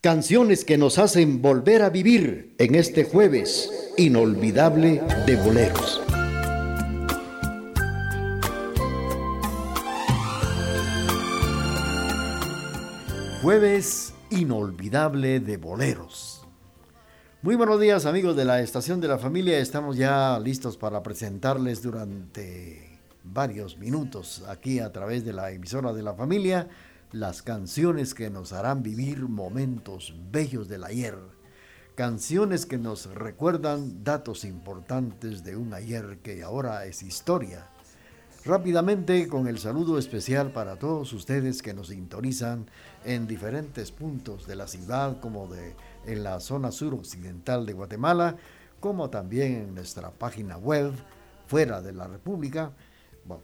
Canciones que nos hacen volver a vivir en este jueves inolvidable de boleros. Jueves inolvidable de boleros. Muy buenos días amigos de la Estación de la Familia. Estamos ya listos para presentarles durante varios minutos aquí a través de la emisora de la familia las canciones que nos harán vivir momentos bellos del ayer. Canciones que nos recuerdan datos importantes de un ayer que ahora es historia. Rápidamente con el saludo especial para todos ustedes que nos sintonizan en diferentes puntos de la ciudad como de en la zona suroccidental de Guatemala, como también en nuestra página web fuera de la República.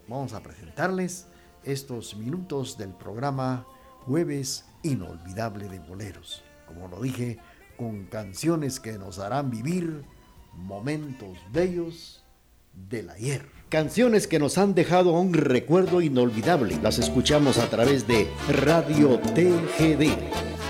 vamos a presentarles estos minutos del programa Jueves Inolvidable de Boleros. Como lo dije, con canciones que nos harán vivir momentos bellos del ayer. Canciones que nos han dejado un recuerdo inolvidable. Las escuchamos a través de Radio TGD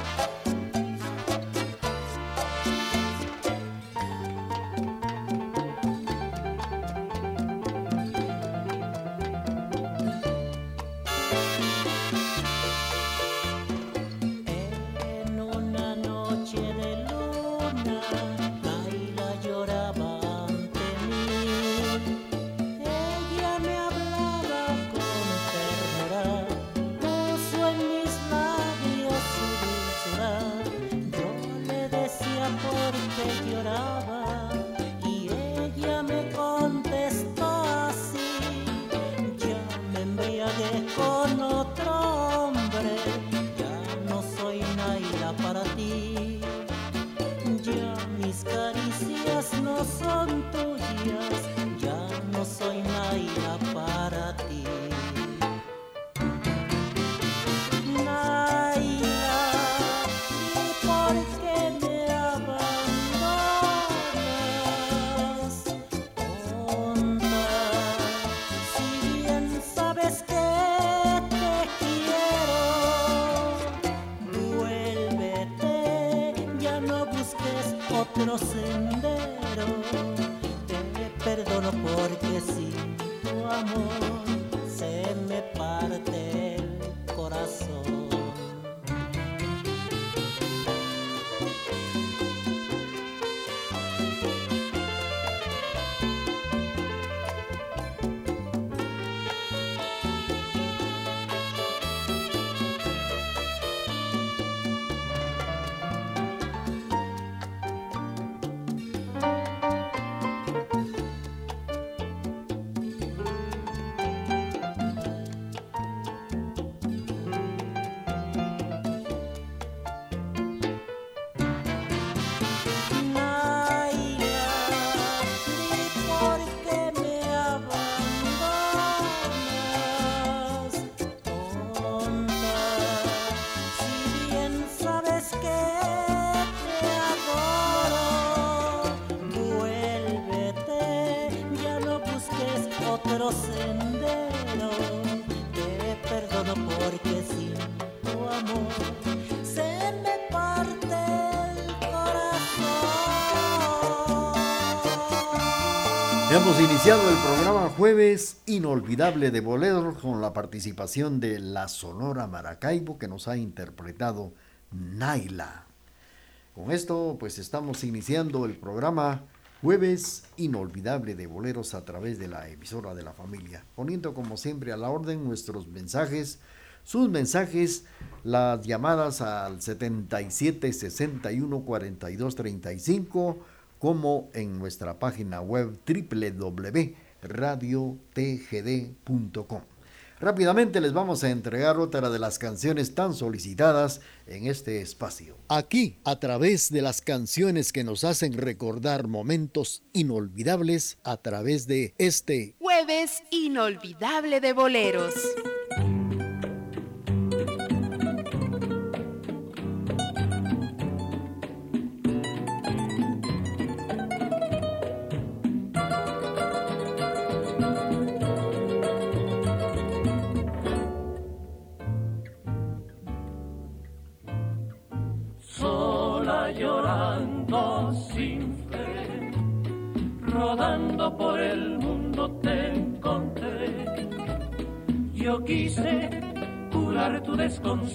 mis caricias no son tuyas. amor. Hemos iniciado el programa Jueves Inolvidable de Boleros con la participación de la Sonora Maracaibo que nos ha interpretado Naila. Con esto pues estamos iniciando el programa Jueves Inolvidable de Boleros a través de la emisora de la familia, poniendo como siempre a la orden nuestros mensajes, sus mensajes, las llamadas al 77 61 42 35 como en nuestra página web www.radiotgd.com. Rápidamente les vamos a entregar otra de las canciones tan solicitadas en este espacio. Aquí, a través de las canciones que nos hacen recordar momentos inolvidables, a través de este jueves inolvidable de boleros.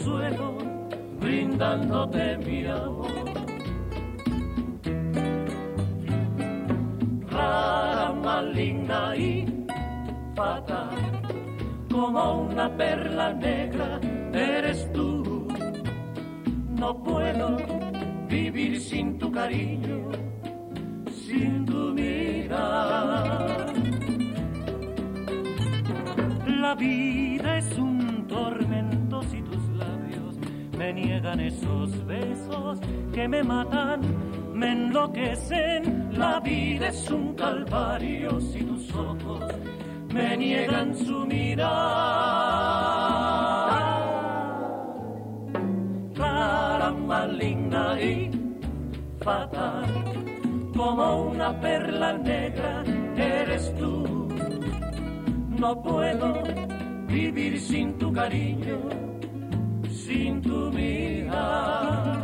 Desconsuelo, brindándote mi amor. Rara, maligna y fatal, como una perla negra eres tú. No puedo vivir sin tu cariño, sin tu mirar. La vida niegan esos besos que me matan, me enloquecen. La vida es un calvario si tus ojos me niegan su mirada. Clara, maligna y fatal, como una perla negra eres tú. No puedo vivir sin tu cariño, sin tu mirada.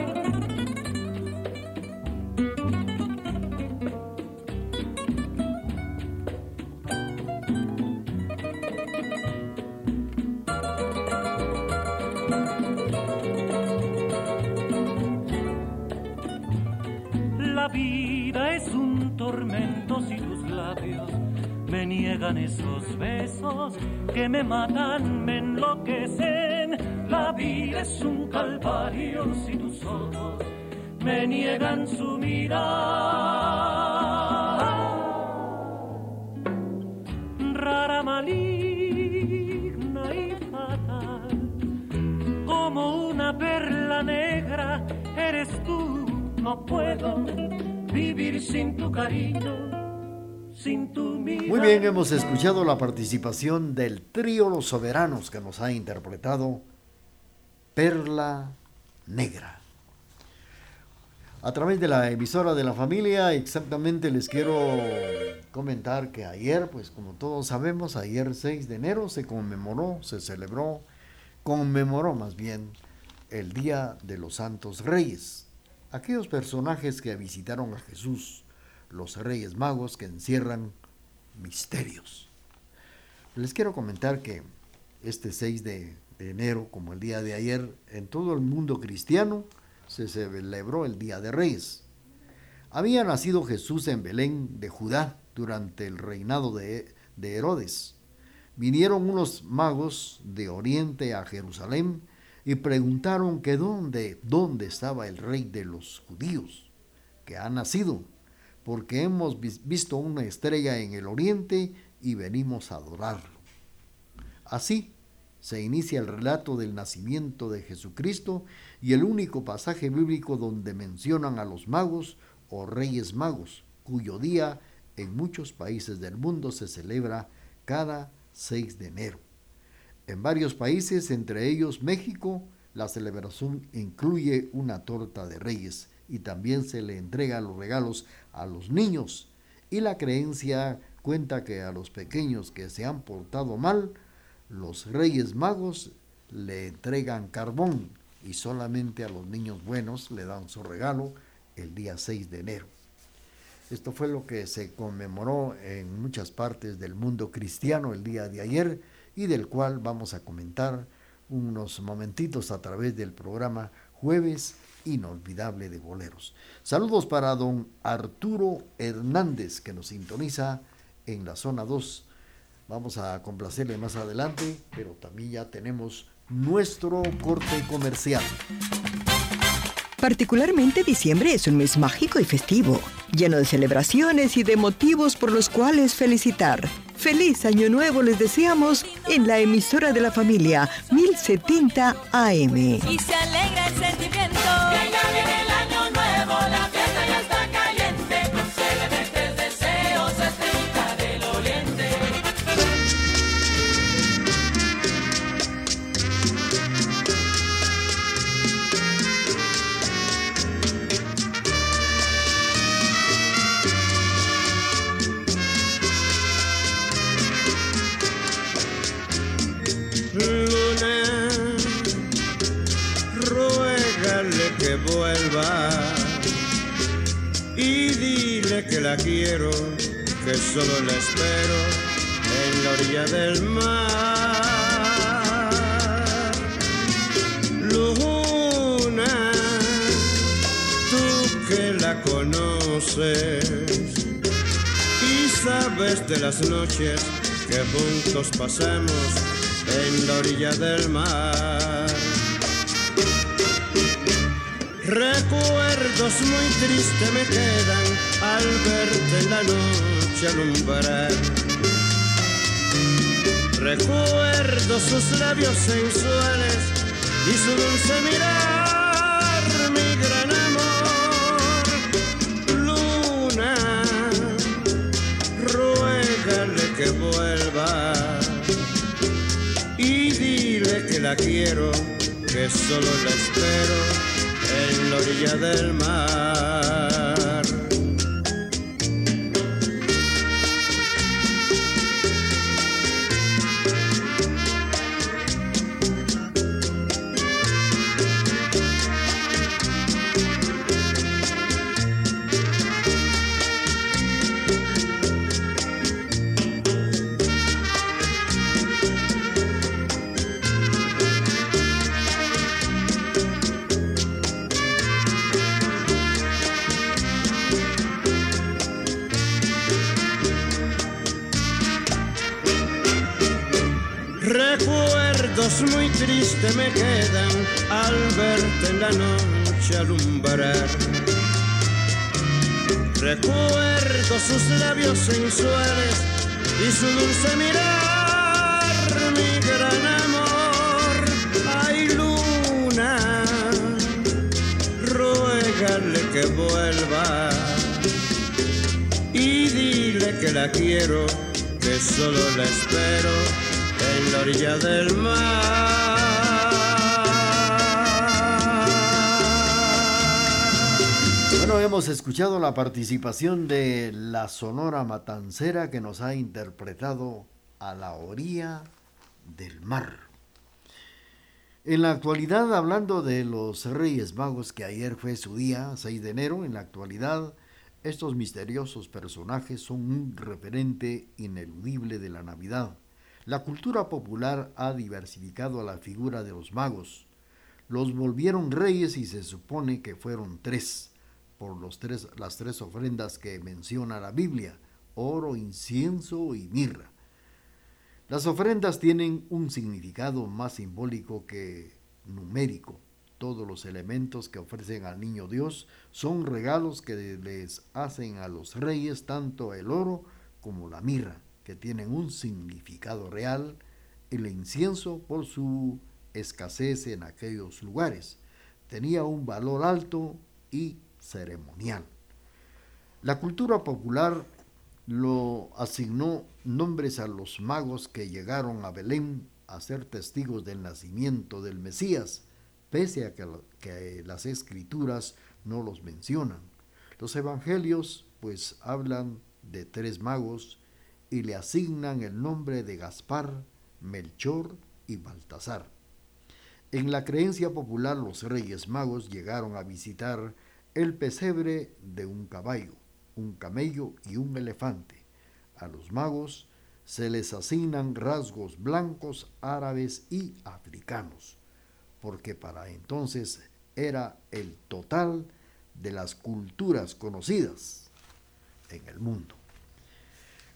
La vida es un tormento si tus labios me niegan esos besos que me matan, me enloquecen. La vida es un calvario si tus ojos me niegan su mirada. Rara, maligna y fatal, como una perla negra eres tú. No puedo vivir sin tu cariño. Muy bien, hemos escuchado la participación del trío Los Soberanos que nos ha interpretado Perla Negra. A través de la emisora de la familia, exactamente les quiero comentar que ayer, pues como todos sabemos, ayer 6 de enero se conmemoró, se celebró, conmemoró más bien el Día de los Santos Reyes. Aquellos personajes que visitaron a Jesús los Reyes Magos que encierran misterios. Les quiero comentar que este 6 de, enero, como el día de ayer, en todo el mundo cristiano se celebró el Día de Reyes. Había nacido Jesús en Belén de Judá durante el reinado de, de Herodes. Vinieron unos magos de Oriente a Jerusalén y preguntaron que dónde, dónde estaba el rey de los judíos, que ha nacido porque hemos visto una estrella en el oriente y venimos a adorarlo. Así se inicia el relato del nacimiento de Jesucristo y el único pasaje bíblico donde mencionan a los magos o reyes magos, cuyo día en muchos países del mundo se celebra cada 6 de enero. En varios países, entre ellos México, la celebración incluye una torta de reyes y también se le entrega los regalos a los niños. Y la creencia cuenta que a los pequeños que se han portado mal, los reyes magos le entregan carbón y solamente a los niños buenos le dan su regalo el día 6 de enero. Esto fue lo que se conmemoró en muchas partes del mundo cristiano el día de ayer y del cual vamos a comentar unos momentitos a través del programa Jueves inolvidable de boleros. Saludos para don Arturo Hernández que nos sintoniza en la zona 2. Vamos a complacerle más adelante, pero también ya tenemos nuestro corte comercial. Particularmente diciembre es un mes mágico y festivo, lleno de celebraciones y de motivos por los cuales felicitar. Feliz Año Nuevo les deseamos en la emisora de la familia 1070 AM. Y se alegra la quiero, que solo la espero en la orilla del mar. Luna, tú que la conoces y sabes de las noches que juntos pasamos en la orilla del mar. Recuerdos muy tristes me quedan al verte la noche alumbrar. Recuerdo sus labios sensuales y su dulce mirar, mi gran amor. Luna, ruégale que vuelva y dile que la quiero, que solo la espero en la orilla del mar. Tristes me quedan al verte en la noche alumbrar. Recuerdo sus labios sensuales y su dulce mirar, mi gran amor. Ay, luna, ruégale que vuelva y dile que la quiero, que solo la espero en la orilla del mar. Hemos escuchado la participación de la Sonora Matancera que nos ha interpretado a la orilla del mar. En la actualidad, hablando de los Reyes Magos, que ayer fue su día, 6 de enero, en la actualidad, estos misteriosos personajes son un referente ineludible de la Navidad. La cultura popular ha diversificado a la figura de los magos. Los volvieron reyes y se supone que fueron tres, por los tres, las tres ofrendas que menciona la Biblia, oro, incienso y mirra. Las ofrendas tienen un significado más simbólico que numérico. Todos los elementos que ofrecen al niño Dios son regalos que les hacen a los reyes tanto el oro como la mirra que tienen un significado real, el incienso por su escasez en aquellos lugares tenía un valor alto y ceremonial. La cultura popular lo asignó nombres a los magos que llegaron a Belén a ser testigos del nacimiento del Mesías, pese a que, las escrituras no los mencionan. Los evangelios pues hablan de tres magos y le asignan el nombre de Gaspar, Melchor y Baltasar. En la creencia popular los reyes magos llegaron a visitar el pesebre de un caballo, un camello y un elefante. A los magos se les asignan rasgos blancos, árabes y africanos, porque para entonces era el total de las culturas conocidas en el mundo.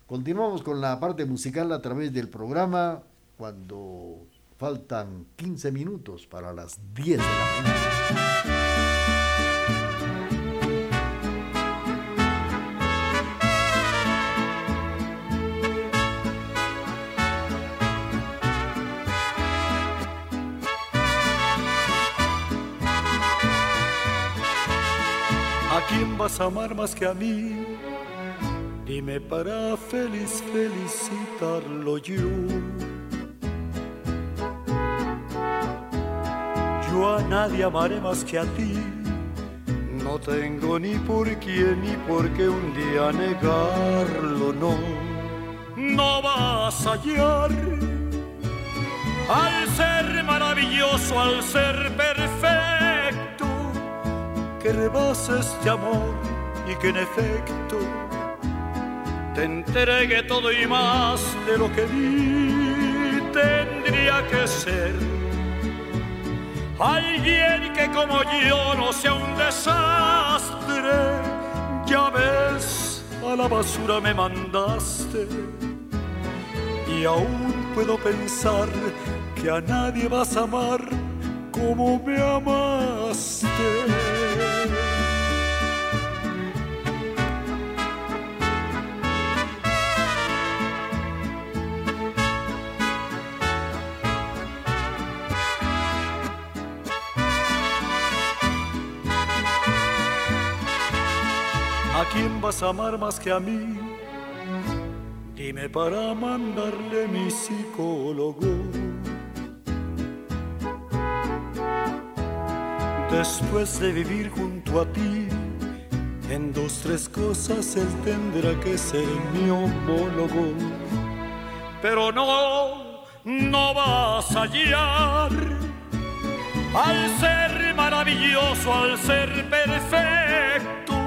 Continuamos con la parte musical a través del programa cuando faltan 15 minutos para las 10 de la mañana. Vas a amar más que a mí? Dime para feliz felicitarlo yo. Yo a nadie amaré más que a ti. No tengo ni por quién ni por qué un día negarlo, no. No vas a hallar al ser maravilloso, al ser perfecto, que rebases de amor y que en efecto te entregue todo y más de lo que di tendría que ser. Alguien que como yo no sea un desastre, ya ves, a la basura me mandaste. Y aún puedo pensar que a nadie vas a amar como me amaste. ¿A quién vas a amar más que a mí? Dime para mandarle mi psicólogo. Después de vivir junto a ti, en dos, tres cosas él tendrá que ser mi homólogo. Pero no, no vas a hallar al ser maravilloso, al ser perfecto,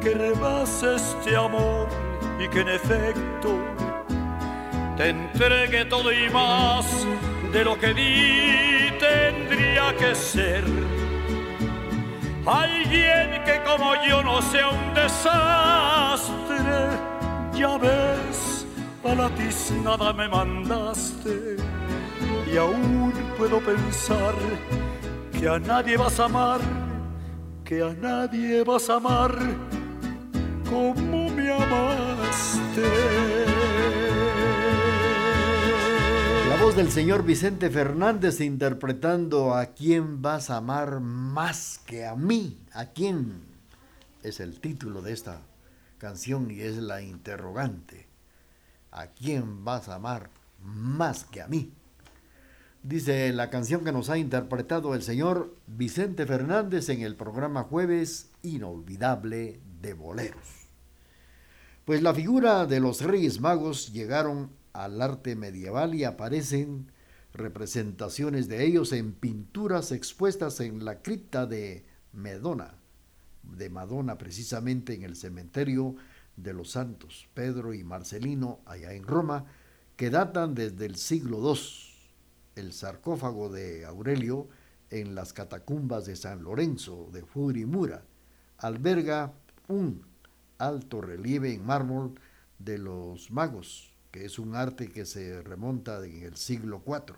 que rebasa este amor y que en efecto te entregue todo y más de lo que di tendría que ser. Alguien que como yo no sea un desastre, ya ves, a la tiznada me mandaste y aún puedo pensar que a nadie vas a amar, que a nadie vas a amar como me amaste. La voz del señor Vicente Fernández interpretando a quién vas a amar más que a mí. ¿A quién? Es el título de esta canción y es la interrogante. ¿A quién vas a amar más que a mí? Dice la canción que nos ha interpretado el señor Vicente Fernández en el programa Jueves Inolvidable de Boleros. Pues la figura de los Reyes Magos llegaron al arte medieval y aparecen representaciones de ellos en pinturas expuestas en la cripta de Medona, de Madonna precisamente en el cementerio de los santos Pedro y Marcelino allá en Roma, que datan desde el siglo II. El sarcófago de Aurelio en las catacumbas de San Lorenzo de Furimura alberga un alto relieve en mármol de los magos, que es un arte que se remonta en el siglo IV.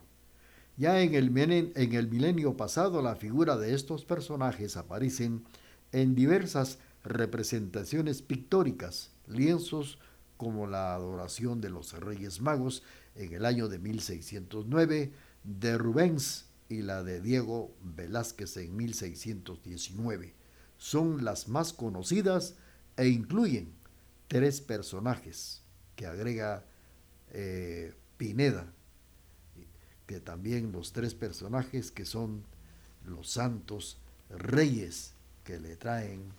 Ya en el, en el milenio pasado la figura de estos personajes aparecen en diversas representaciones pictóricas, lienzos como la adoración de los Reyes Magos en el año de 1609, de Rubens y la de Diego Velázquez en 1619. Son las más conocidas e incluyen tres personajes que agrega eh, Pineda, que también los tres personajes que son los santos reyes que le traen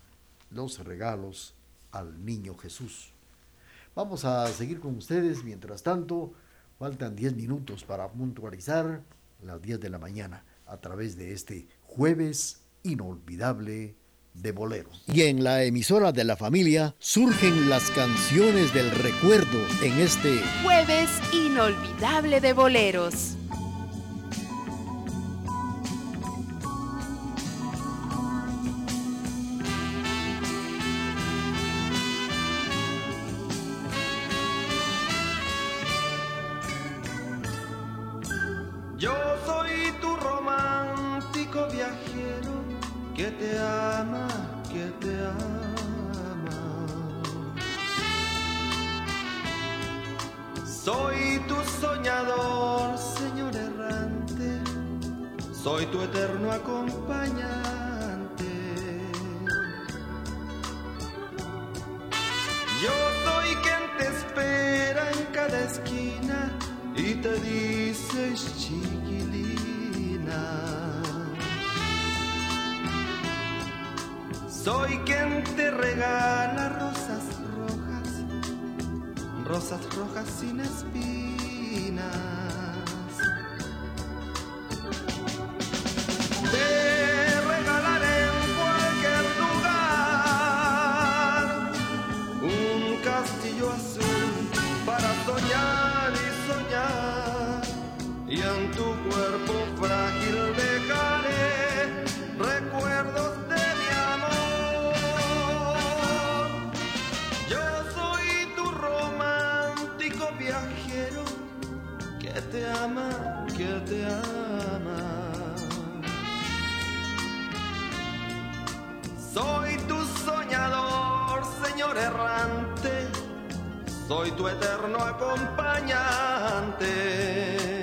los regalos al niño Jesús. Vamos a seguir con ustedes, mientras tanto, faltan 10 minutos para puntualizar las 10 de la mañana a través de este jueves inolvidable de boleros. Y en la emisora de la familia surgen las canciones del recuerdo en este Jueves inolvidable de boleros. Soy tu eterno acompañante.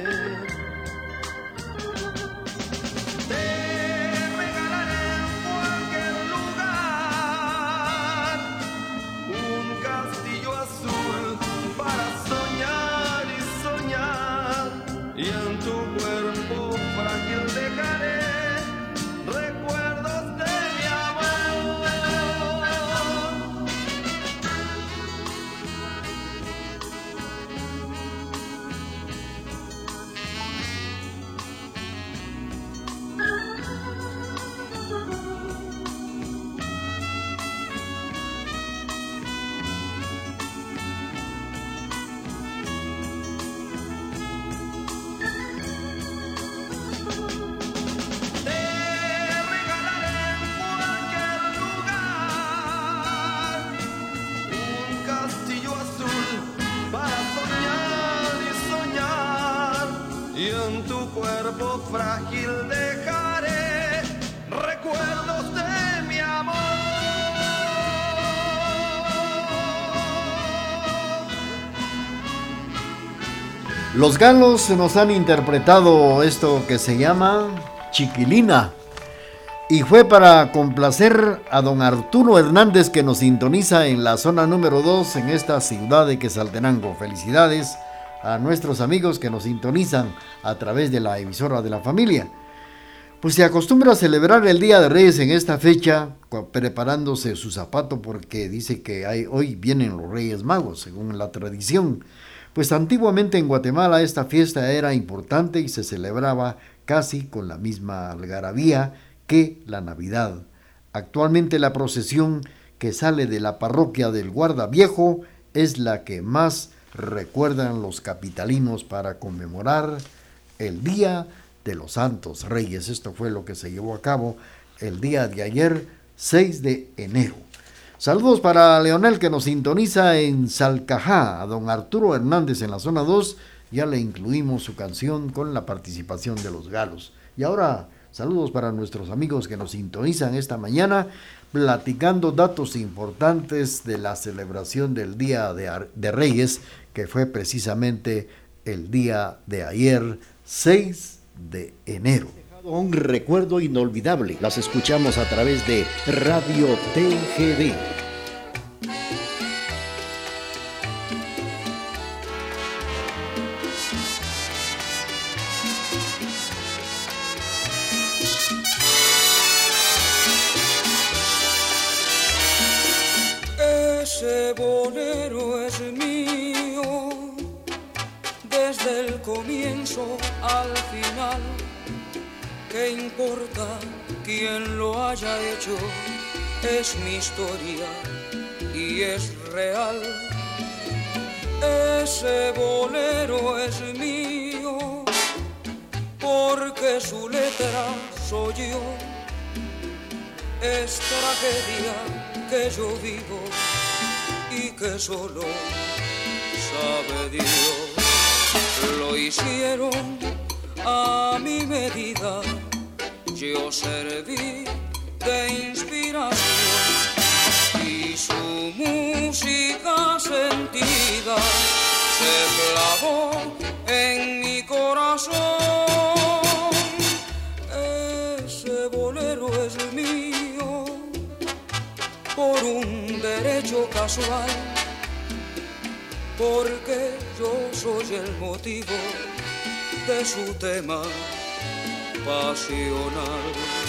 Frágil dejaré recuerdos de mi amor. Los galos nos han interpretado esto que se llama Chiquilina. Y fue para complacer a don Arturo Hernández que nos sintoniza en la zona número 2 en esta ciudad de Quesaltenango. Felicidades a nuestros amigos que nos sintonizan a través de la emisora de la familia. Pues se acostumbra a celebrar el Día de Reyes en esta fecha, preparándose su zapato porque dice que hoy vienen los Reyes Magos, según la tradición. Pues antiguamente en Guatemala esta fiesta era importante y se celebraba casi con la misma algarabía que la Navidad. Actualmente la procesión que sale de la parroquia del Guarda Viejo es la que más recuerdan los capitalinos para conmemorar el Día de los Santos Reyes. Esto fue lo que se llevó a cabo el día de ayer, 6 de enero. Saludos para Leonel que nos sintoniza en Salcajá, a don Arturo Hernández en la zona 2. Ya le incluimos su canción con la participación de los galos. Y ahora, saludos para nuestros amigos que nos sintonizan esta mañana, platicando datos importantes de la celebración del Día de, de Reyes, que fue precisamente el día de ayer, 6 de enero. Un recuerdo inolvidable. Las escuchamos a través de Radio TGD. Importa quién lo haya hecho? Es mi historia y es real. Ese bolero es mío, porque su letra soy yo es tragedia que yo vivo y que solo sabe Dios. Lo hicieron a mi medida, yo serví de inspiración y su música sentida se clavó en mi corazón. Ese bolero es mío por un derecho casual, porque yo soy el motivo de su tema pasional.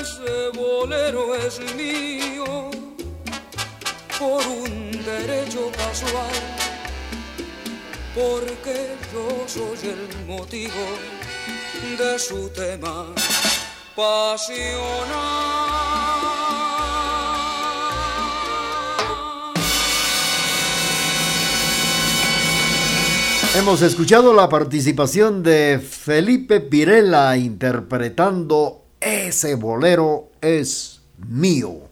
Ese bolero es mío por un derecho casual, porque yo soy el motivo de su tema pasional. Hemos escuchado la participación de Felipe Pirela interpretando Ese bolero es mío.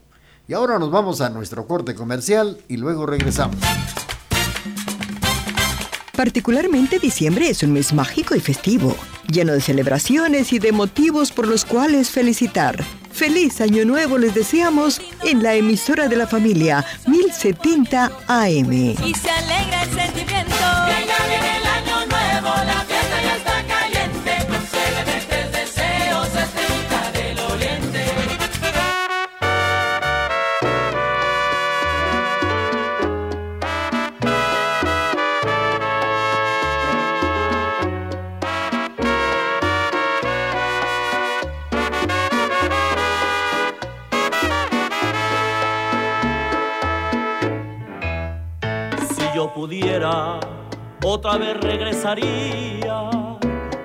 Y ahora nos vamos a nuestro corte comercial y luego regresamos. Particularmente diciembre es un mes mágico y festivo, lleno de celebraciones y de motivos por los cuales felicitar. Feliz Año Nuevo les deseamos en la emisora de la familia 1070 AM. Y se alegra el sentimiento. Que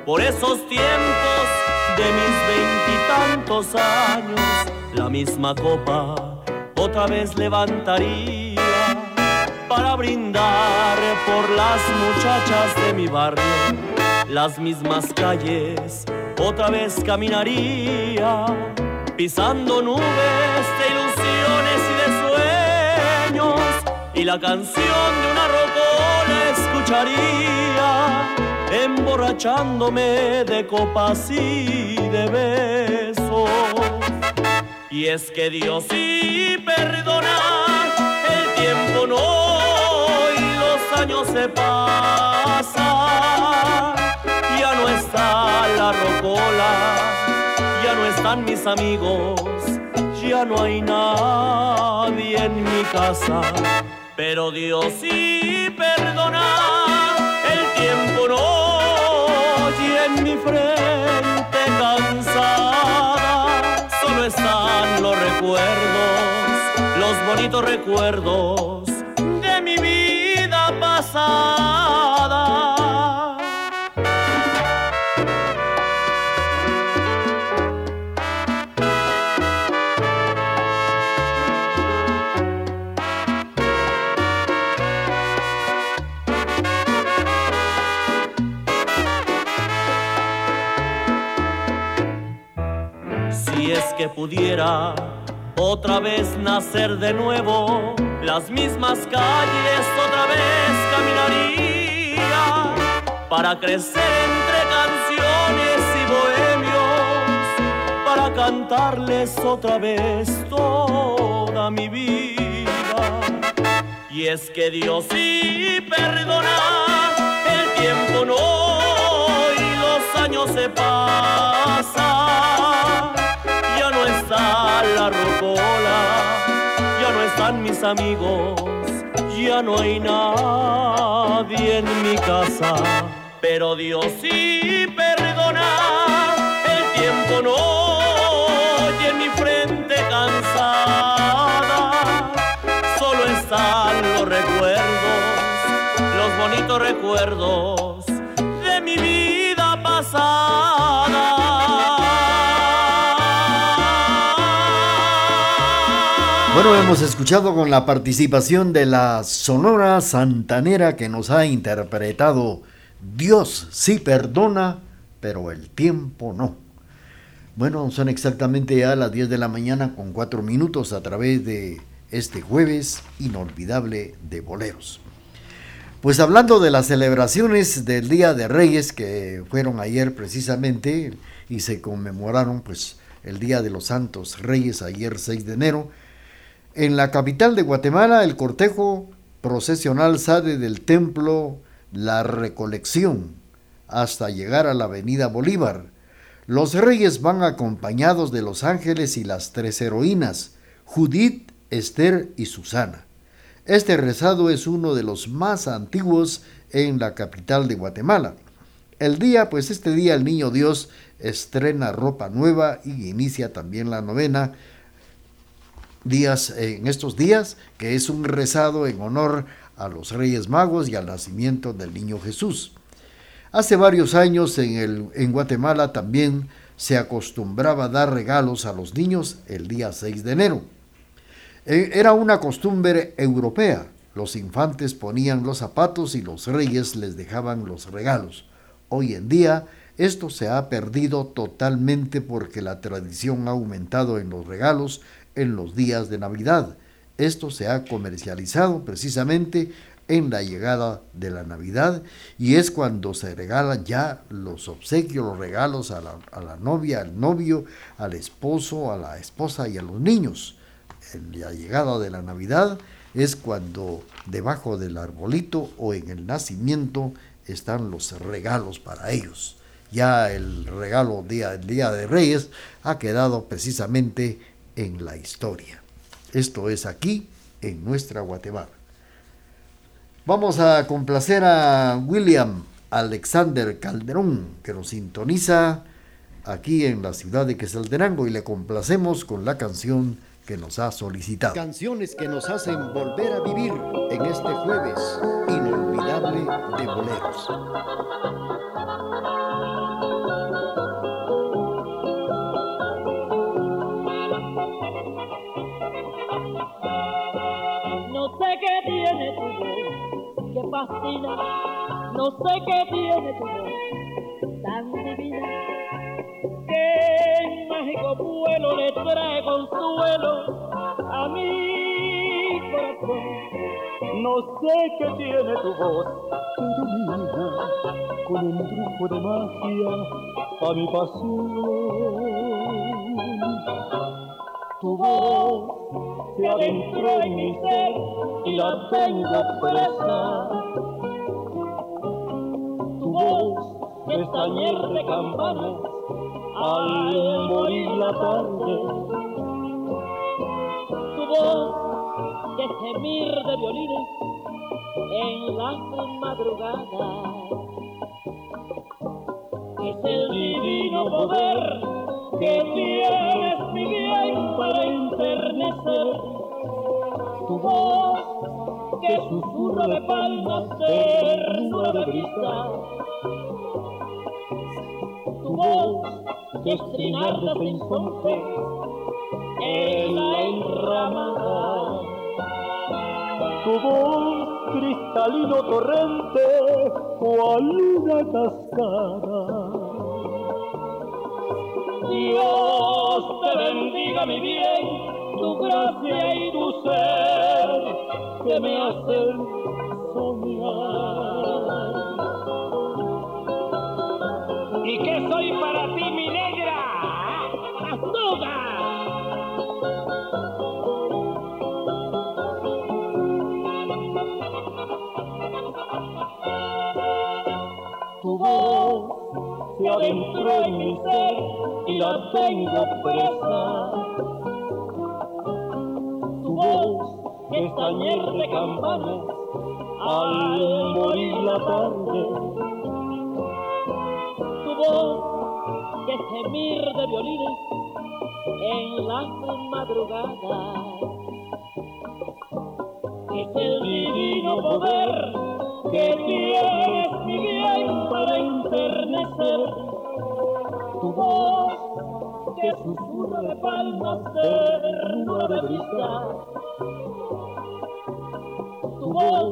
por esos tiempos de mis veintitantos años. La misma copa otra vez levantaría para brindar por las muchachas de mi barrio. Las mismas calles otra vez caminaría pisando nubes de ilusiones y de sueños y la canción de una rocola emborrachándome de copas y de besos. Y es que Dios sí perdona, el tiempo no y los años se pasan. Ya no está la rocola, ya no están mis amigos, ya no hay nadie en mi casa. Pero Dios sí el tiempo no y en mi frente cansada. Solo están los recuerdos, los bonitos recuerdos que pudiera otra vez nacer de nuevo, las mismas calles otra vez caminaría para crecer entre canciones y bohemios, para cantarles otra vez toda mi vida. Y es que Dios sí perdona, el tiempo no y los años se pasan. No está la rocola, ya no están mis amigos, ya no hay nadie en mi casa. Pero Dios sí perdona, el tiempo no y en mi frente cansada solo están los recuerdos, los bonitos recuerdos Bueno, hemos escuchado con la participación de la Sonora Santanera que nos ha interpretado Dios sí perdona, pero el tiempo no. Bueno, son exactamente ya las 10 de la mañana con 4 minutos a través de este jueves inolvidable de boleros. Pues hablando de las celebraciones del Día de Reyes que fueron ayer precisamente y se conmemoraron pues el Día de los Santos Reyes ayer 6 de enero, en la capital de Guatemala el cortejo procesional sale del templo La Recolección hasta llegar a la avenida Bolívar. Los reyes van acompañados de los ángeles y las tres heroínas, Judith, Esther y Susana. Este rezado es uno de los más antiguos en la capital de Guatemala. El día, pues este día el niño Dios estrena ropa nueva y inicia también la novena días en estos días, que es un rezado en honor a los Reyes Magos y al nacimiento del niño Jesús. Hace varios años en, el, en Guatemala también se acostumbraba dar regalos a los niños el día 6 de enero. E, era una costumbre europea. Los infantes ponían los zapatos y los reyes les dejaban los regalos. Hoy en día esto se ha perdido totalmente porque la tradición ha aumentado en los regalos en los días de Navidad. Esto se ha comercializado precisamente en la llegada de la Navidad y es cuando se regalan ya los obsequios, los regalos a la, novia, al novio, al esposo, a la esposa y a los niños. En la llegada de la Navidad es cuando debajo del arbolito o en el nacimiento están los regalos para ellos. Ya el regalo día, el día de Reyes ha quedado precisamente en la historia. Esto es aquí, en nuestra Guatemala. Vamos a complacer a William Alexander Calderón, que nos sintoniza aquí en la ciudad de Quesaltenango y le complacemos con la canción que nos ha solicitado. Canciones que nos hacen volver a vivir en este jueves inolvidable de boleros. No sé qué tiene tu voz tan divina, que en mágico vuelo le trae consuelo a mi corazón. No sé qué tiene tu voz ilumina con un truco de magia a mi pasión. Tu voz se adentró en mi ser y la tengo presa pestañear de campanas al morir la tarde. Tu voz que gemir de violines en las madrugadas es el divino poder que tienes mi bien para enternecer tu voz que susurra de palmas ternura de brisa que estrinar de horizonte en la enramada. Tu voz cristalino torrente, cual una cascada. Dios te bendiga mi bien, tu gracia y tu ser que me hacen soñar. ¿Y qué soy para ti, mi negra? ¡Azúcar! Tu voz se adentró en mi ser y la tengo presa. Tu voz es tañer de campanas al morir la tarde que gemir de violines en las madrugadas. Es el divino poder que tienes mi bien para enternecer tu voz que susurra de palmas de ternura de brisa. Tu voz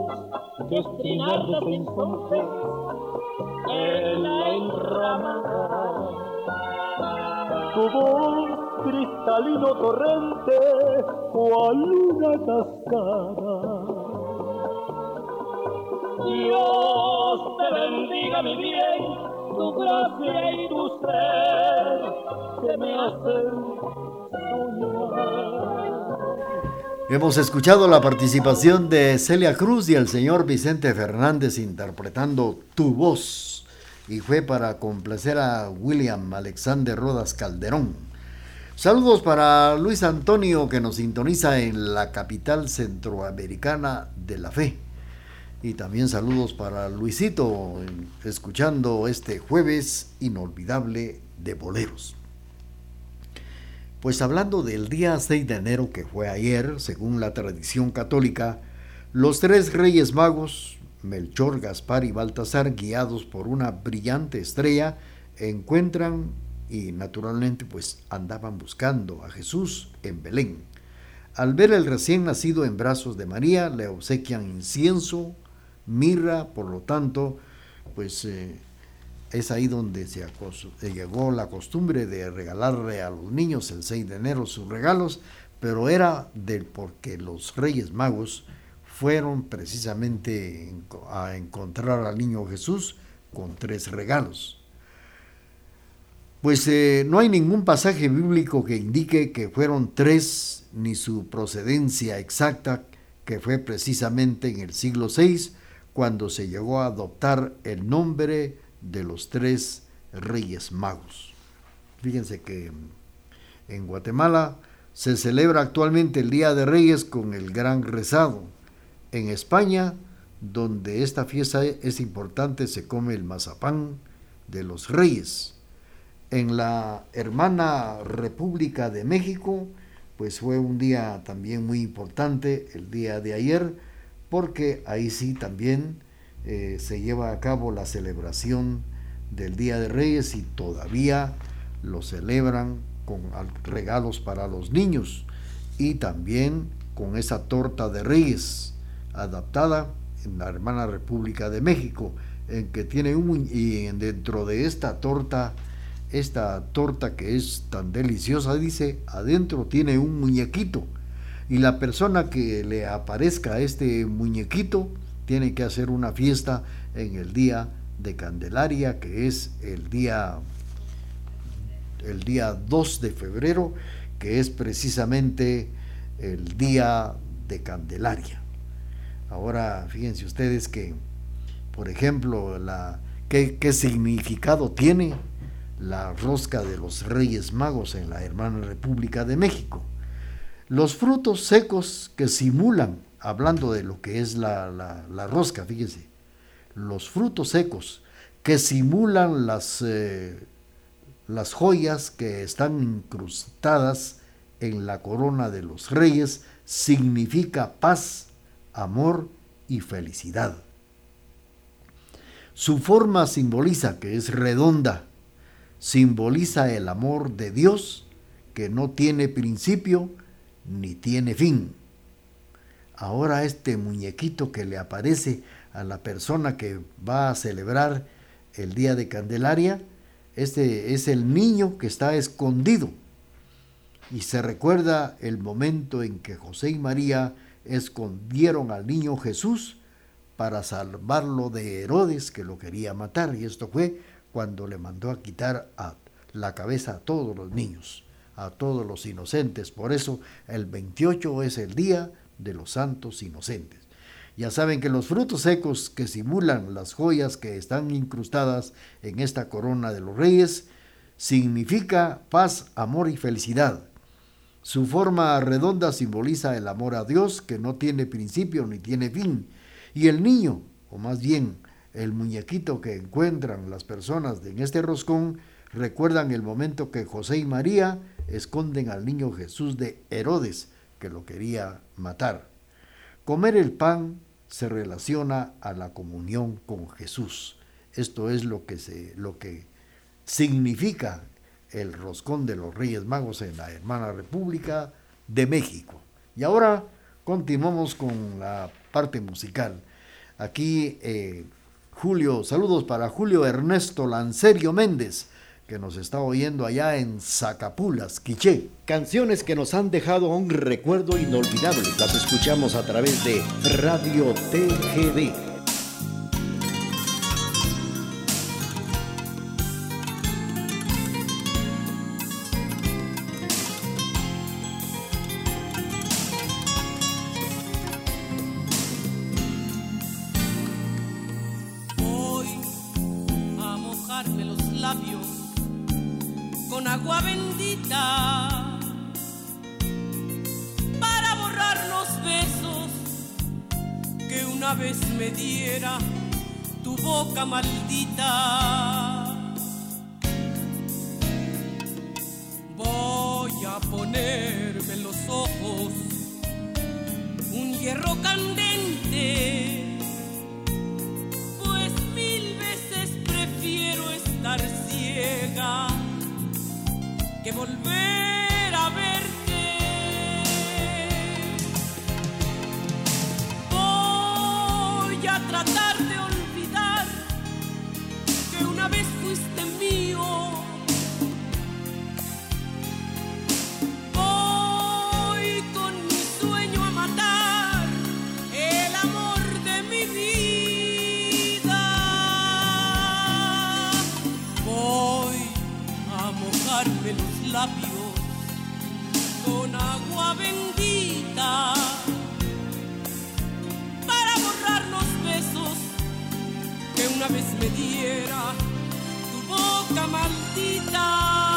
que estrinar de entonces en la enramada. Tu voz cristalino torrente, cual una cascada. Dios te bendiga mi bien, que me hacen. Hemos escuchado la participación de Celia Cruz y el señor Vicente Fernández interpretando Tu voz y fue para complacer a William Alexander Rodas Calderón. Saludos para Luis Antonio que nos sintoniza en la capital centroamericana de la fe. Y también saludos para Luisito escuchando este jueves inolvidable de boleros. Pues hablando del día 6 de enero que fue ayer, según la tradición católica, los tres reyes magos, Melchor, Gaspar y Baltasar, guiados por una brillante estrella, encuentran y naturalmente pues andaban buscando a Jesús en Belén. Al ver el recién nacido en brazos de María, le obsequian incienso, mirra, por lo tanto, pues eh, es ahí donde se eh, llegó la costumbre de regalarle a los niños el 6 de enero sus regalos, pero era del porque los Reyes Magos fueron precisamente a encontrar al niño Jesús con tres regalos. Pues eh, no hay ningún pasaje bíblico que indique que fueron tres ni su procedencia exacta, que fue precisamente en el siglo VI cuando se llegó a adoptar el nombre de los tres reyes magos. Fíjense que en Guatemala se celebra actualmente el Día de Reyes con el gran rezado. En España, donde esta fiesta es importante, se come el mazapán de los reyes. En la hermana República de México, pues fue un día también muy importante, el día de ayer, porque ahí sí también eh, se lleva a cabo la celebración del Día de Reyes y todavía lo celebran con regalos para los niños y también con esa torta de Reyes adaptada en la hermana República de México, en que tiene un y dentro de esta torta, esta torta que es tan deliciosa, dice, adentro tiene un muñequito y la persona que le aparezca a este muñequito tiene que hacer una fiesta en el día de Candelaria, que es el día el día 2 de febrero, que es precisamente el día de Candelaria. Ahora, fíjense ustedes que, por ejemplo, la, ¿qué, qué significado tiene la rosca de los Reyes Magos en la hermana República de México? Los frutos secos que simulan hablando de lo que es la, rosca, fíjense, los frutos secos que simulan las, eh, las joyas que están incrustadas en la corona de los reyes, significa paz, amor y felicidad. Su forma simboliza que es redonda, simboliza el amor de Dios que no tiene principio ni tiene fin. Ahora este muñequito que le aparece a la persona que va a celebrar el día de Candelaria, este es el niño que está escondido. Y se recuerda el momento en que José y María escondieron al niño Jesús para salvarlo de Herodes que lo quería matar. Y esto fue cuando le mandó a quitar a la cabeza a todos los niños, a todos los inocentes. Por eso el 28 es el día de los santos inocentes. Ya saben que los frutos secos que simulan las joyas que están incrustadas en esta corona de los reyes significa paz, amor y felicidad. Su forma redonda simboliza el amor a Dios que no tiene principio ni tiene fin. Y el niño, o más bien el muñequito que encuentran las personas en este roscón, recuerdan el momento que José y María esconden al niño Jesús de Herodes, que lo quería matar. Comer el pan se relaciona a la comunión con Jesús. Esto es lo que, se, lo que significa el roscón de los Reyes Magos en la hermana República de México. Y ahora continuamos con la parte musical. Aquí eh, Julio, saludos para Julio Ernesto Lancerio Méndez que nos está oyendo allá en Zacapulas, Quiché. Canciones que nos han dejado un recuerdo inolvidable. Las escuchamos a través de Radio TGD una vez fuiste mío. Voy con mi sueño a matar el amor de mi vida. Voy a mojarme los labios con agua bendita tu boca maldita.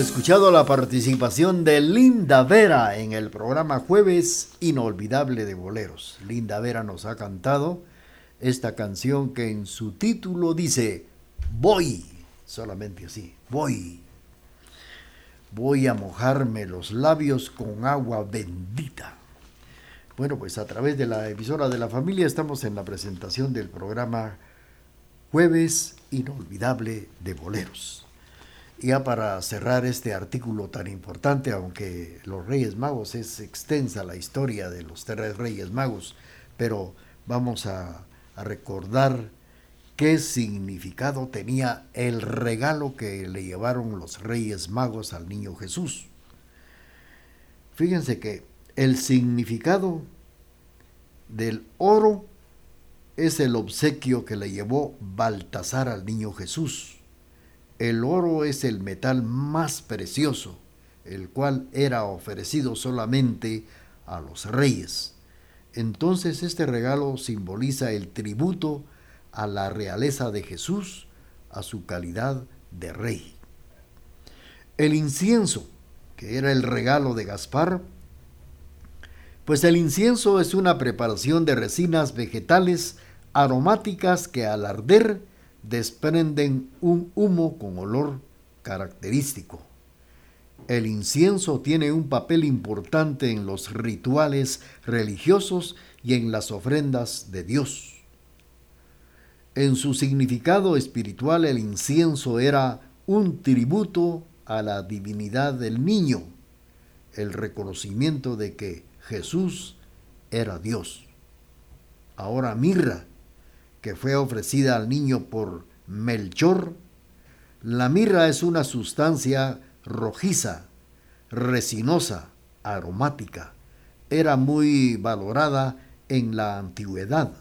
Escuchado la participación de Linda Vera en el programa Jueves Inolvidable de Boleros. Linda Vera nos ha cantado esta canción que en su título dice Voy, solamente así, voy. Voy a mojarme los labios con agua bendita. Bueno, pues a través de la emisora de la familia estamos en la presentación del programa Jueves Inolvidable de Boleros. Ya para cerrar este artículo tan importante, aunque los Reyes Magos es extensa la historia de los tres Reyes Magos, pero vamos a, a recordar qué significado tenía el regalo que le llevaron los Reyes Magos al niño Jesús. Fíjense que el significado del oro es el obsequio que le llevó Baltasar al niño Jesús. El oro es el metal más precioso, el cual era ofrecido solamente a los reyes. Entonces este regalo simboliza el tributo a la realeza de Jesús, a su calidad de rey. El incienso, que era el regalo de Gaspar, pues el incienso es una preparación de resinas vegetales aromáticas que al arder desprenden un humo con olor característico. El incienso tiene un papel importante en los rituales religiosos y en las ofrendas de Dios. En su significado espiritual el incienso era un tributo a la divinidad del niño, el reconocimiento de que Jesús era Dios. Ahora mirra, que fue ofrecida al niño por Melchor, la mirra es una sustancia rojiza, resinosa, aromática. Era muy valorada en la antigüedad,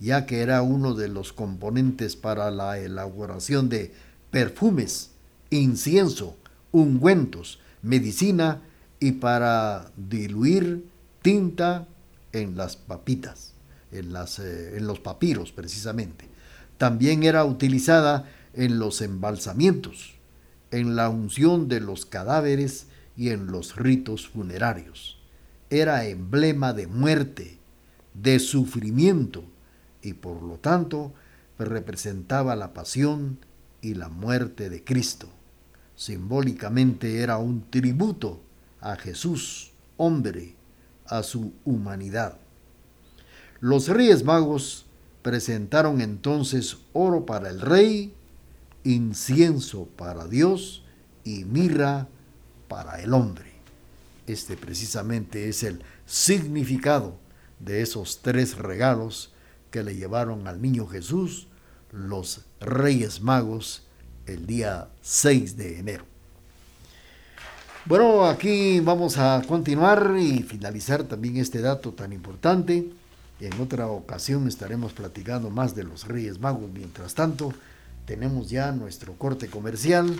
ya que era uno de los componentes para la elaboración de perfumes, incienso, ungüentos, medicina y para diluir tinta en las papitas, en, las, eh, en los papiros precisamente. También era utilizada en los embalsamientos, en la unción de los cadáveres y en los ritos funerarios. Era emblema de muerte, de sufrimiento y por lo tanto representaba la pasión y la muerte de Cristo. Simbólicamente era un tributo a Jesús, hombre, a su humanidad. Los reyes magos presentaron entonces oro para el rey, incienso para Dios y mirra para el hombre. Este precisamente es el significado de esos tres regalos que le llevaron al niño Jesús los reyes magos el día 6 de enero. Bueno, aquí vamos a continuar y finalizar también este dato tan importante. En otra ocasión estaremos platicando más de los Reyes Magos. Mientras tanto, tenemos ya nuestro corte comercial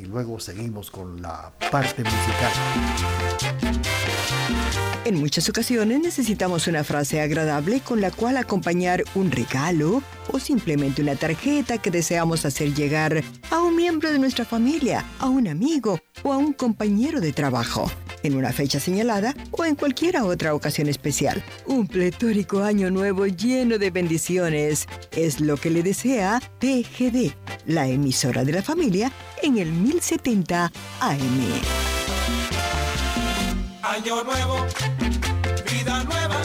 y luego seguimos con la parte musical. En muchas ocasiones necesitamos una frase agradable con la cual acompañar un regalo o simplemente una tarjeta que deseamos hacer llegar a un miembro de nuestra familia, a un amigo o a un compañero de trabajo, en una fecha señalada o en cualquier otra ocasión especial. Un pletórico año nuevo lleno de bendiciones es lo que le desea TGD, la emisora de la familia, en el 1070 AM. Año nuevo, vida nueva,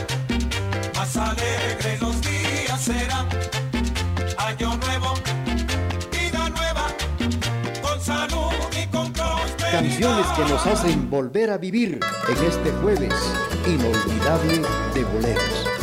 más alegre los días serán. Año nuevo, vida nueva, con salud y con prosperidad. Canciones que nos hacen volver a vivir en este jueves inolvidable de boleros.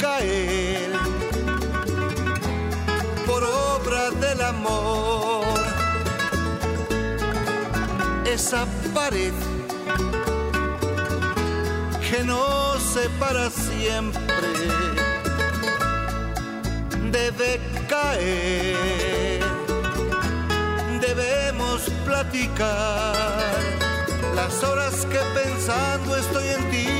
caer por obra del amor. Esa pared que nos separa siempre debe caer. Debemos platicar las horas que pensando estoy en ti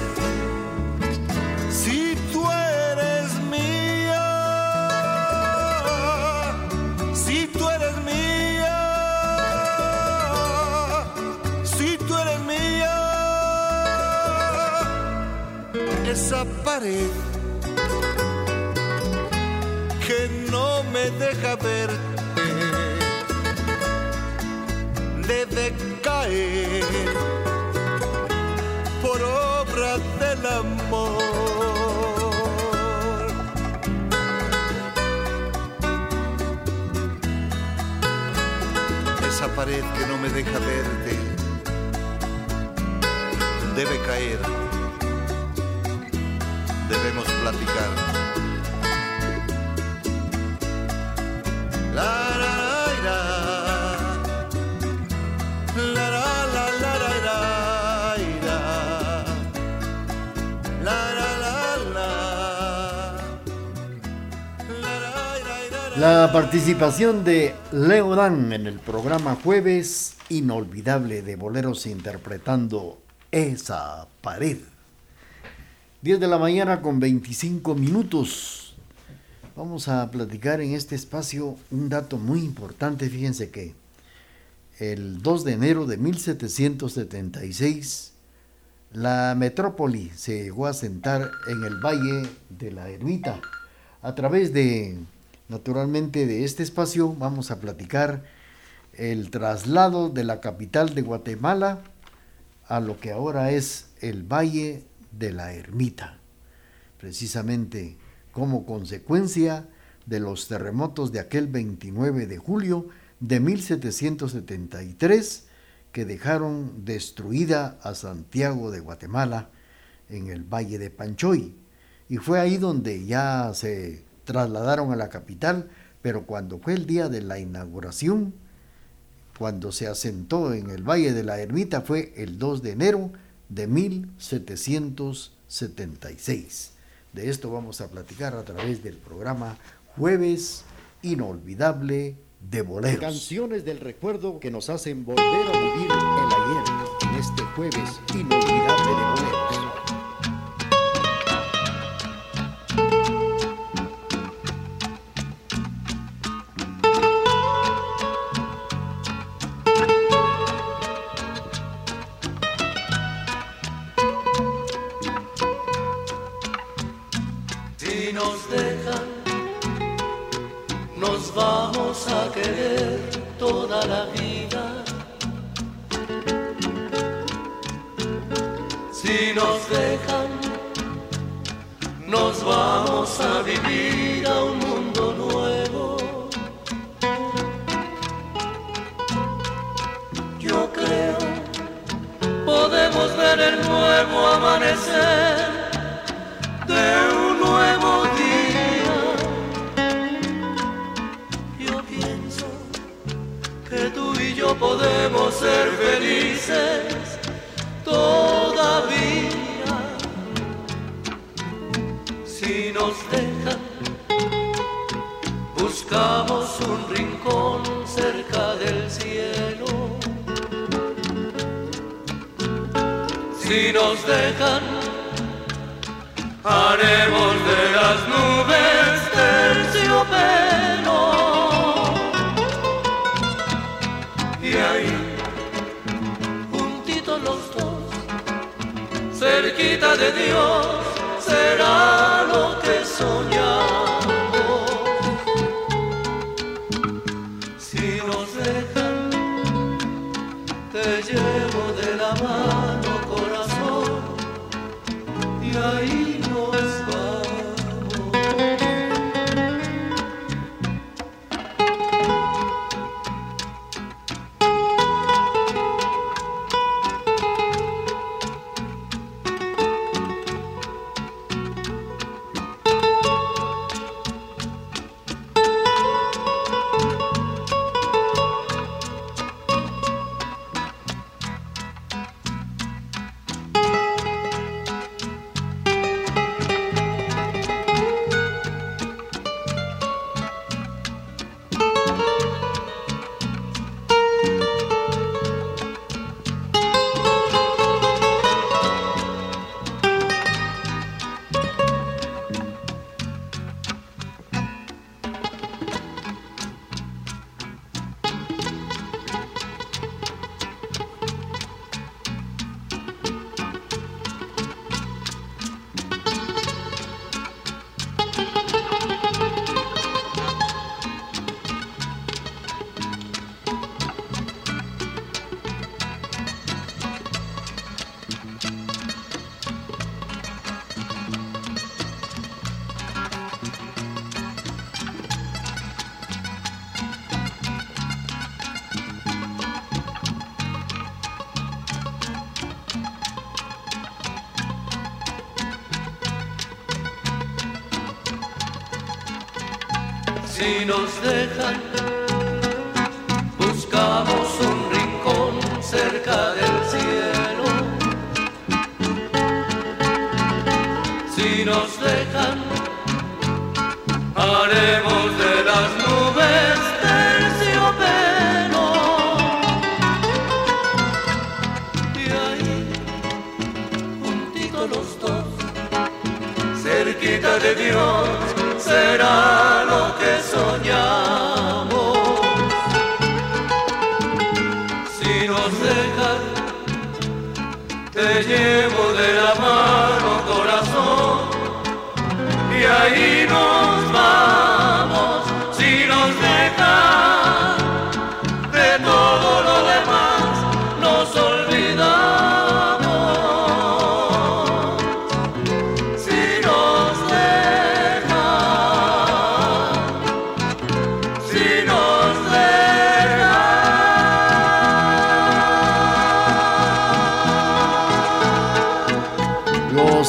esa pared que no me deja verte debe caer por obra del amor. Esa pared que no me deja verte debe caer. Debemos platicar. La, la, la, participación de Leo Dan en el programa Jueves Inolvidable de Boleros interpretando esa pared. 10 de la mañana con 25 minutos. Vamos a platicar en este espacio un dato muy importante. Fíjense que el 2 de enero de 1776, la metrópoli se llegó a sentar en el Valle de la Ermita. A través de, naturalmente, de este espacio vamos a platicar el traslado de la capital de Guatemala a lo que ahora es el Valle de la Ermita, precisamente como consecuencia de los terremotos de aquel 29 de julio de 1773 que dejaron destruida a Santiago de Guatemala en el Valle de Panchoy. Y fue ahí donde ya se trasladaron a la capital, pero cuando fue el día de la inauguración, cuando se asentó en el Valle de la Ermita, fue el 2 de enero de 1776. De esto vamos a platicar a través del programa Jueves Inolvidable de Boleros. Canciones del recuerdo que nos hacen volver a vivir el ayer en este Jueves Inolvidable de Boleros.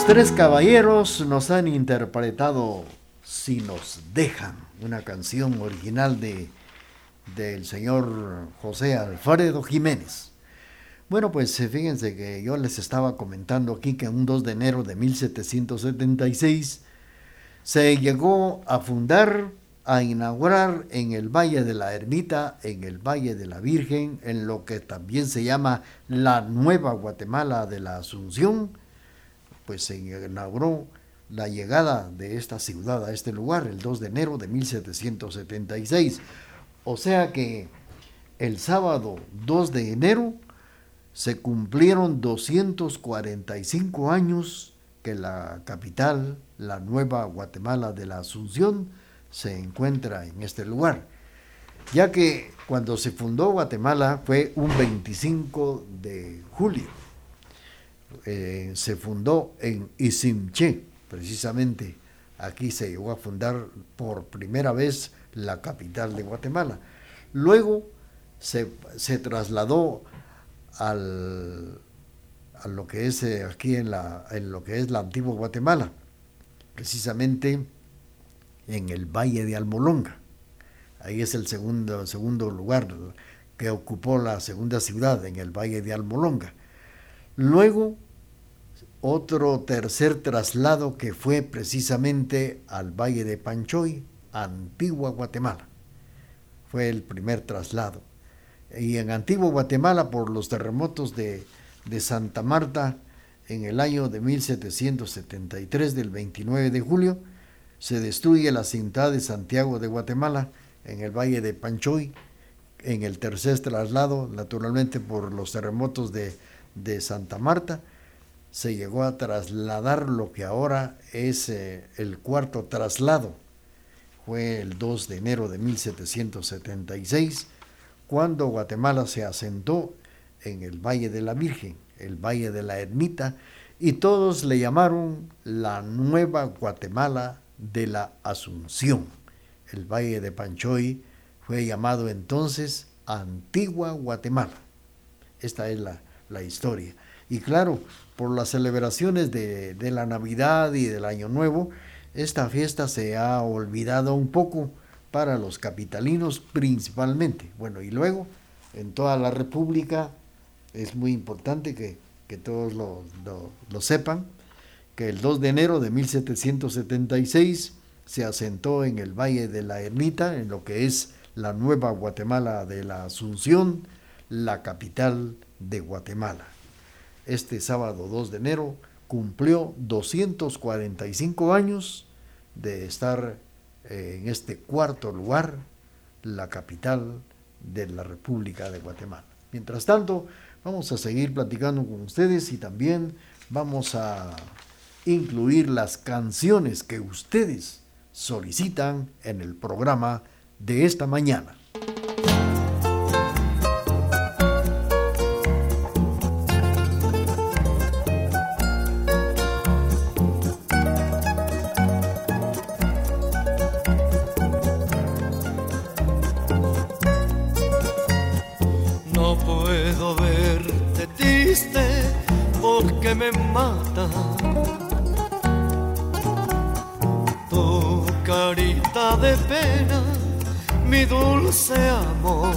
Tres caballeros nos han interpretado Si nos dejan, una canción original de del señor José Alfredo Jiménez. Bueno, pues eh, fíjense que yo les estaba comentando aquí que un 2 de enero de 1776 se llegó a fundar, a inaugurar en el Valle de la Ermita, en el Valle de la Virgen, en lo que también se llama la Nueva Guatemala de la Asunción, pues se inauguró la llegada de esta ciudad a este lugar el 2 de enero de 1776. O sea que el sábado 2 de enero se cumplieron 245 años que la capital, la nueva Guatemala de la Asunción, se encuentra en este lugar. Ya que cuando se fundó Guatemala fue un 25 de julio. Eh, se fundó en Isimché, precisamente aquí se llegó a fundar por primera vez la capital de Guatemala. Luego se, trasladó al, a lo que es eh, aquí en, la, en lo que es la antigua Guatemala, precisamente en el Valle de Almolonga. Ahí es el segundo, segundo lugar que ocupó la segunda ciudad en el Valle de Almolonga. Luego, otro tercer traslado que fue precisamente al Valle de Panchoy, Antigua Guatemala. Fue el primer traslado. Y en Antigua Guatemala, por los terremotos de, Santa Marta, en el año de 1773, del 29 de julio, se destruye la cinta de Santiago de Guatemala, en el Valle de Panchoy, en el tercer traslado, naturalmente por los terremotos de, de Santa Marta, se llegó a trasladar lo que ahora es eh, el cuarto traslado fue el 2 de enero de 1776, cuando Guatemala se asentó en el Valle de la Virgen, el Valle de la Ermita, y todos le llamaron la Nueva Guatemala de la Asunción. El Valle de Panchoy fue llamado entonces Antigua Guatemala. Esta es la, historia. Y claro, por las celebraciones de, de la Navidad y del Año Nuevo, esta fiesta se ha olvidado un poco para los capitalinos principalmente. Bueno, y luego en toda la República es muy importante que, todos lo, lo, sepan, que el 2 de enero de 1776 se asentó en el Valle de la Ermita, en lo que es la nueva Guatemala de la Asunción, la capital de Guatemala. Este sábado 2 de enero cumplió 245 años de estar eh, en este cuarto lugar, la capital de la República de Guatemala. Mientras tanto, vamos a seguir platicando con ustedes y también vamos a incluir las canciones que ustedes solicitan en el programa de esta mañana. de pena, mi dulce amor.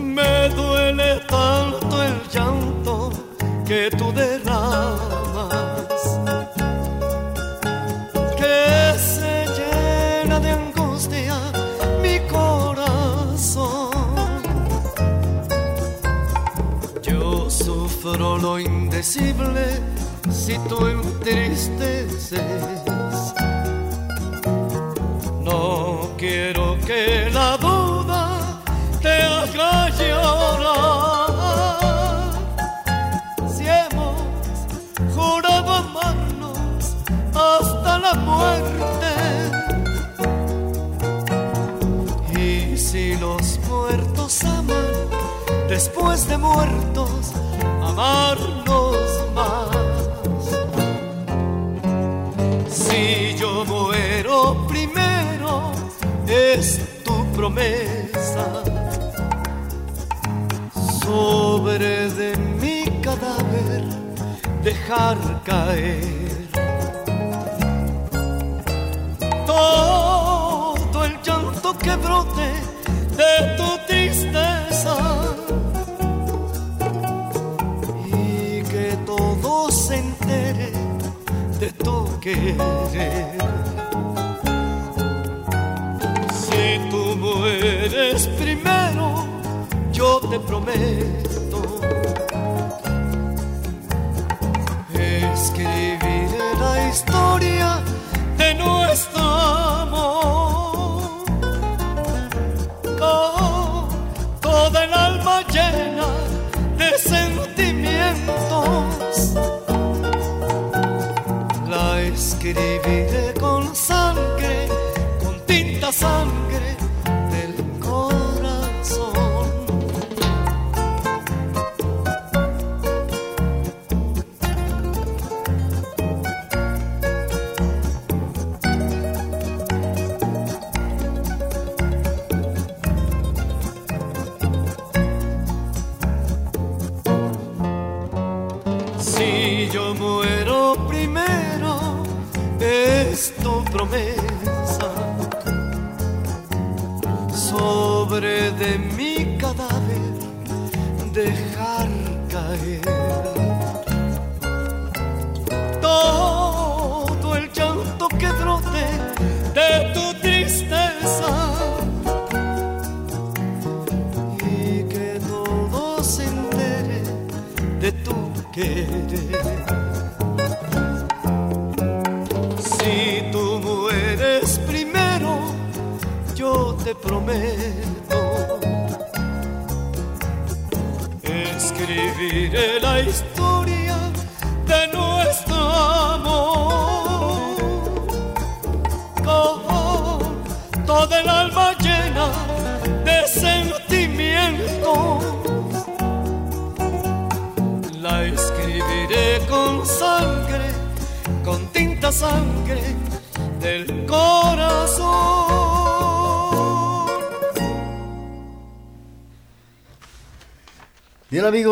Me duele tanto el llanto que tú derramas, que se llena de angustia mi corazón. Yo sufro lo indecible si tú entristeces. quiero que la duda te haga llorar. Si hemos jurado amarnos hasta la muerte, y si los muertos aman, después de muertos, amar sobre de mi cadáver dejar caer todo el llanto que brote de tu tristeza y que todo se entere de tu querer. Tú mueres primero, yo te prometo escribiré la historia de nuestro amor con toda el alma llena de sentimientos. La escribiré con sangre, con tinta sangre corazón.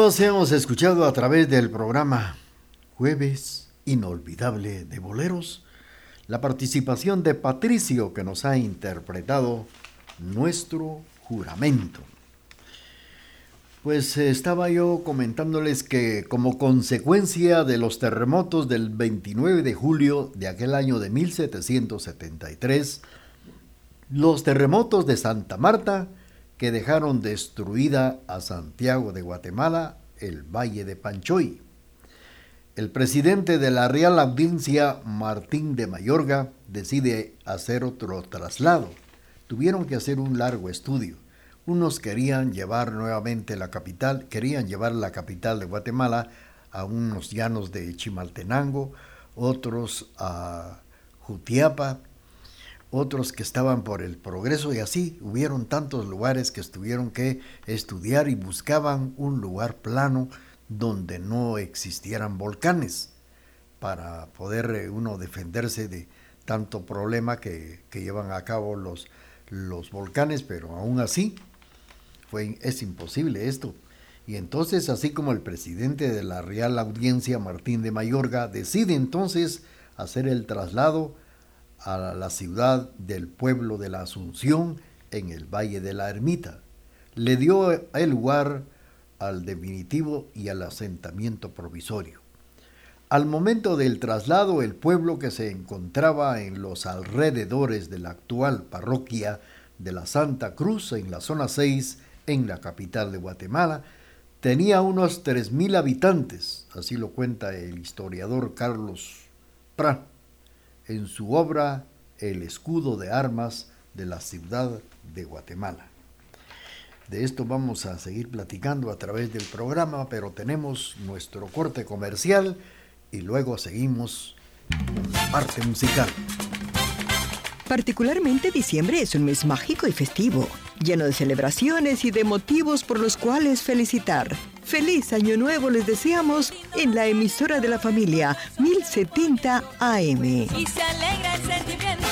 Hemos escuchado a través del programa Jueves Inolvidable de Boleros la participación de Patricio que nos ha interpretado nuestro juramento. Pues eh, estaba yo comentándoles que como consecuencia de los terremotos del 29 de julio de aquel año de 1773, los terremotos de Santa Marta que dejaron destruida a Santiago de Guatemala, el Valle de Panchoy. El presidente de la Real Audiencia, Martín de Mayorga, decide hacer otro traslado. Tuvieron que hacer un largo estudio. Unos querían llevar nuevamente la capital, querían llevar la capital de Guatemala a unos llanos de Chimaltenango, otros a Jutiapa, otros que estaban por el progreso y así hubieron tantos lugares que tuvieron que estudiar y buscaban un lugar plano donde no existieran volcanes para poder eh, uno defenderse de tanto problema que, que llevan a cabo los, los volcanes, pero aún así fue, es imposible esto. Y entonces, así como el presidente de la Real Audiencia, Martín de Mayorga, decide entonces hacer el traslado a la ciudad del pueblo de la Asunción en el Valle de la Ermita. Le dio el lugar al definitivo y al asentamiento provisorio. Al momento del traslado, el pueblo que se encontraba en los alrededores de la actual parroquia de la Santa Cruz, en la zona 6, en la capital de Guatemala, tenía unos 3.000 habitantes, así lo cuenta el historiador Carlos Prat en su obra El escudo de armas de la ciudad de Guatemala. De esto vamos a seguir platicando a través del programa, pero tenemos nuestro corte comercial y luego seguimos con la parte musical. Particularmente diciembre es un mes mágico y festivo, lleno de celebraciones y de motivos por los cuales felicitar. Feliz Año Nuevo les deseamos en la emisora de la familia 1070 AM. Y se alegra el sentimiento